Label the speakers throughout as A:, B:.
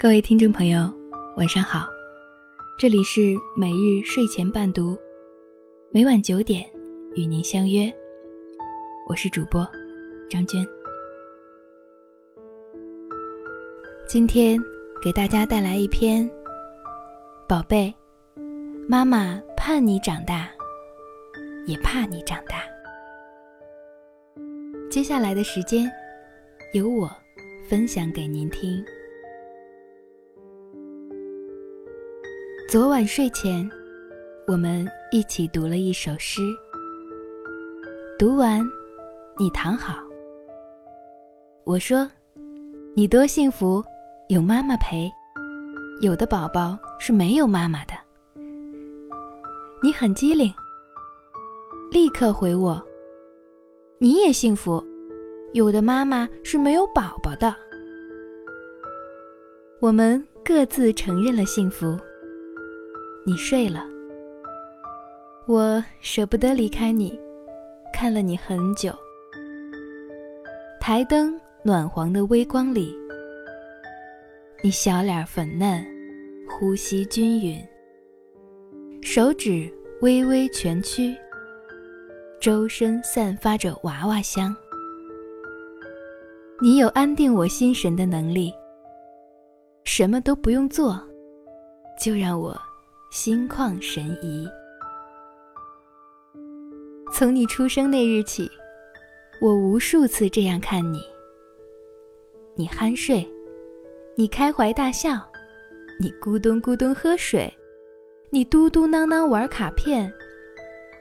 A: 各位听众朋友，晚上好，这里是每日睡前伴读，每晚九点与您相约，我是主播张娟。今天给大家带来一篇《宝贝，妈妈盼你长大，也怕你长大》。接下来的时间，由我分享给您听。昨晚睡前，我们一起读了一首诗。读完，你躺好。我说：“你多幸福，有妈妈陪。有的宝宝是没有妈妈的。”你很机灵，立刻回我：“你也幸福，有的妈妈是没有宝宝的。”我们各自承认了幸福。你睡了，我舍不得离开你，看了你很久。台灯暖黄的微光里，你小脸粉嫩，呼吸均匀，手指微微蜷曲，周身散发着娃娃香。你有安定我心神的能力，什么都不用做，就让我。心旷神怡。从你出生那日起，我无数次这样看你。你酣睡，你开怀大笑，你咕咚咕咚喝水，你嘟嘟囔囔玩卡片，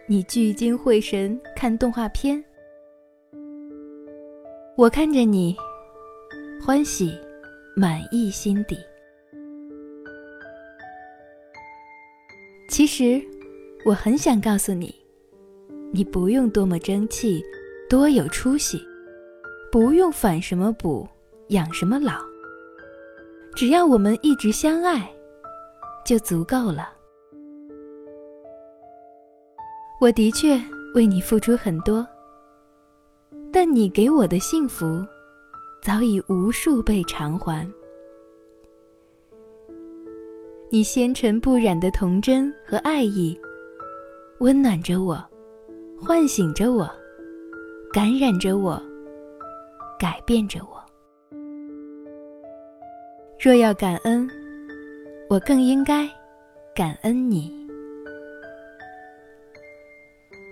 A: 你聚精会神看动画片。我看着你，欢喜，满意心底。其实，我很想告诉你，你不用多么争气，多有出息，不用反什么补，养什么老。只要我们一直相爱，就足够了。我的确为你付出很多，但你给我的幸福，早已无数倍偿还。你纤尘不染的童真和爱意，温暖着我，唤醒着我，感染着我，改变着我。若要感恩，我更应该感恩你。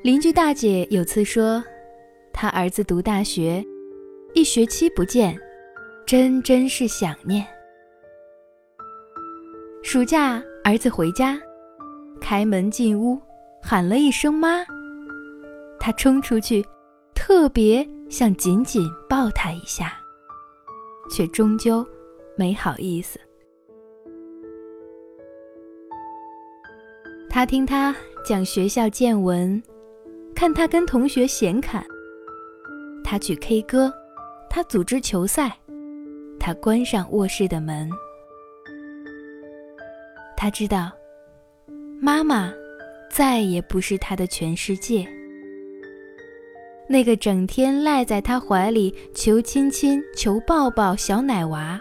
A: 邻居大姐有次说，她儿子读大学，一学期不见，真真是想念。暑假，儿子回家，开门进屋，喊了一声“妈”，他冲出去，特别想紧紧抱他一下，却终究没好意思。他听他讲学校见闻，看他跟同学闲侃，他去 K 歌，他组织球赛，他关上卧室的门。他知道，妈妈再也不是他的全世界。那个整天赖在他怀里求亲亲、求抱抱小奶娃，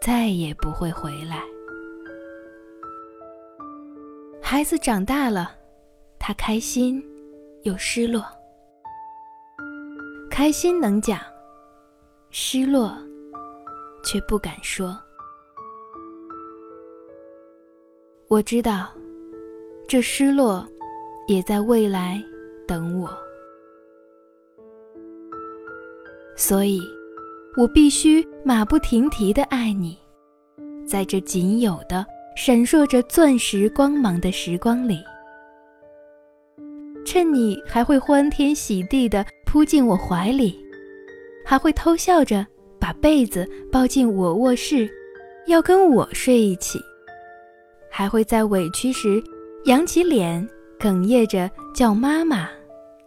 A: 再也不会回来。孩子长大了，他开心又失落。开心能讲，失落却不敢说。我知道，这失落也在未来等我，所以，我必须马不停蹄的爱你，在这仅有的闪烁着钻石光芒的时光里，趁你还会欢天喜地的扑进我怀里，还会偷笑着把被子抱进我卧室，要跟我睡一起。还会在委屈时扬起脸，哽咽着叫妈妈，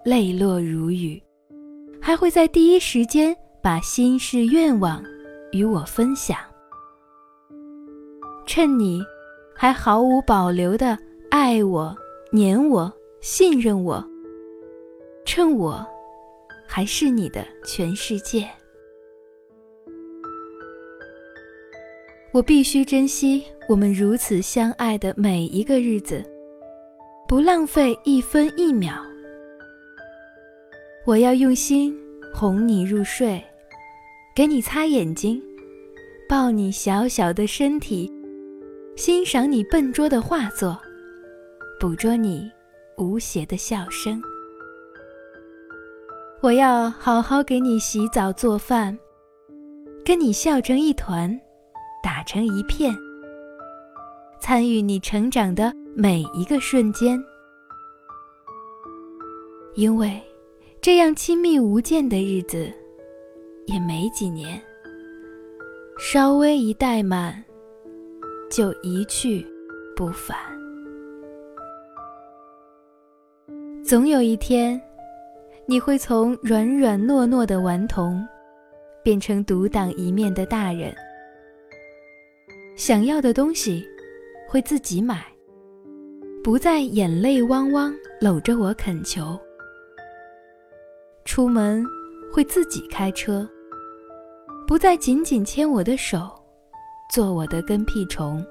A: 泪落如雨；还会在第一时间把心事愿望与我分享。趁你还毫无保留的爱我、黏我、信任我，趁我还是你的全世界。我必须珍惜我们如此相爱的每一个日子，不浪费一分一秒。我要用心哄你入睡，给你擦眼睛，抱你小小的身体，欣赏你笨拙的画作，捕捉你无邪的笑声。我要好好给你洗澡做饭，跟你笑成一团，打成一片，参与你成长的每一个瞬间。因为这样亲密无间的日子也没几年，稍微一怠慢，就一去不返。总有一天。你会从软软糯糯的顽童，变成独当一面的大人。想要的东西，会自己买，不再眼泪汪汪搂着我恳求。出门会自己开车，不再紧紧牵我的手，做我的跟屁虫。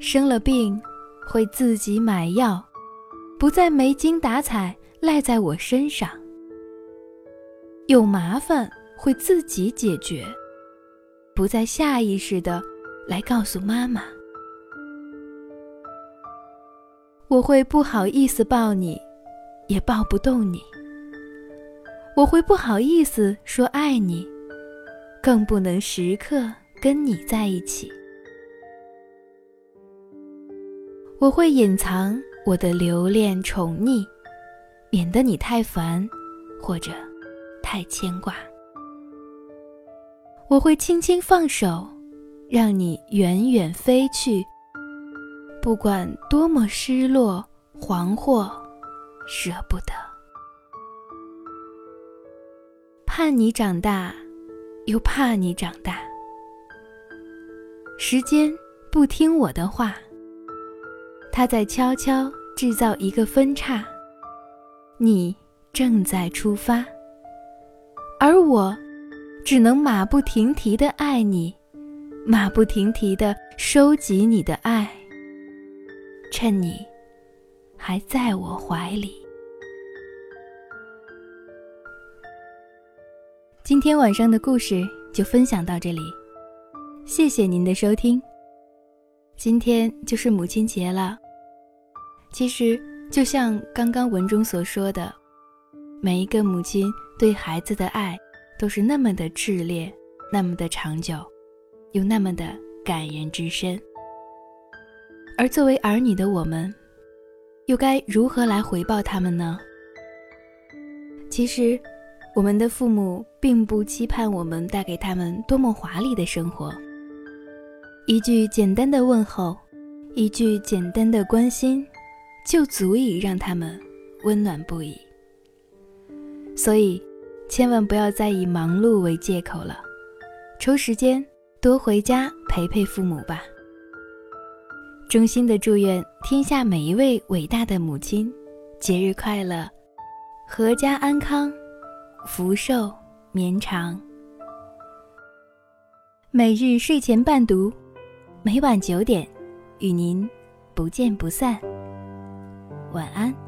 A: 生了病，会自己买药，不再没精打采。赖在我身上，有麻烦会自己解决，不再下意识的来告诉妈妈。我会不好意思抱你，也抱不动你。我会不好意思说爱你，更不能时刻跟你在一起。我会隐藏我的留恋宠溺。免得你太烦，或者太牵挂，我会轻轻放手，让你远远飞去。不管多么失落、惶惑、舍不得，盼你长大，又怕你长大。时间不听我的话，它在悄悄制造一个分叉。你正在出发，而我只能马不停蹄的爱你，马不停蹄的收集你的爱，趁你还在我怀里。今天晚上的故事就分享到这里，谢谢您的收听。今天就是母亲节了，其实。就像刚刚文中所说的，每一个母亲对孩子的爱都是那么的炽烈，那么的长久，又那么的感人至深。而作为儿女的我们，又该如何来回报他们呢？其实，我们的父母并不期盼我们带给他们多么华丽的生活，一句简单的问候，一句简单的关心。就足以让他们温暖不已。所以，千万不要再以忙碌为借口了，抽时间多回家陪陪父母吧。衷心的祝愿天下每一位伟大的母亲节日快乐，阖家安康，福寿绵长。每日睡前伴读，每晚九点，与您不见不散。晚安。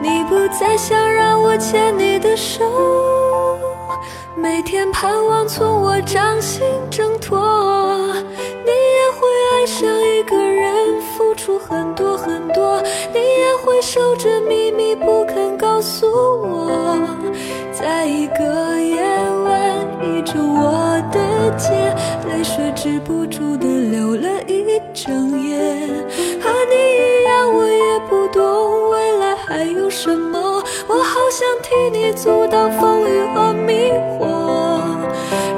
B: 你不再想让我牵你的手，每天盼望从我掌心挣脱。你也会爱上一个人，付出很多很多。你也会守着秘密不肯告诉我，在一个夜晚倚着我的肩，泪水止不住的流了一整夜。和你一样，我也不懂。还有什么？我好想替你阻挡风雨和迷惑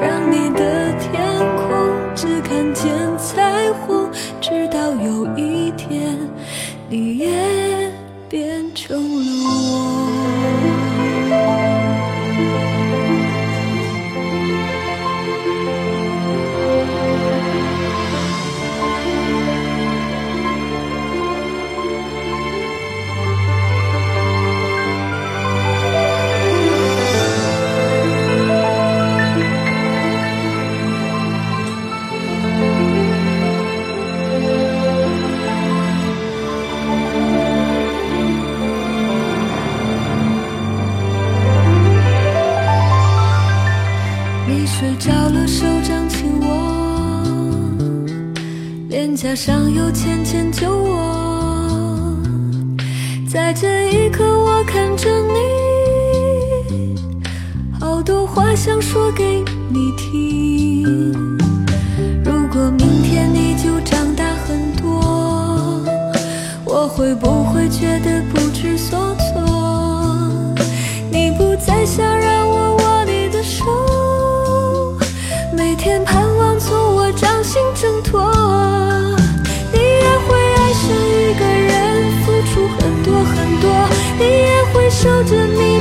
B: 让你的天空只看见彩虹直到有一天你也变成在这一刻我看着你好多话想说给你听如果明天你就长大很多我会不会觉得不知所措？你不再想让我握你的手每天盼望从我掌心挣脱。过很多你也会守着秘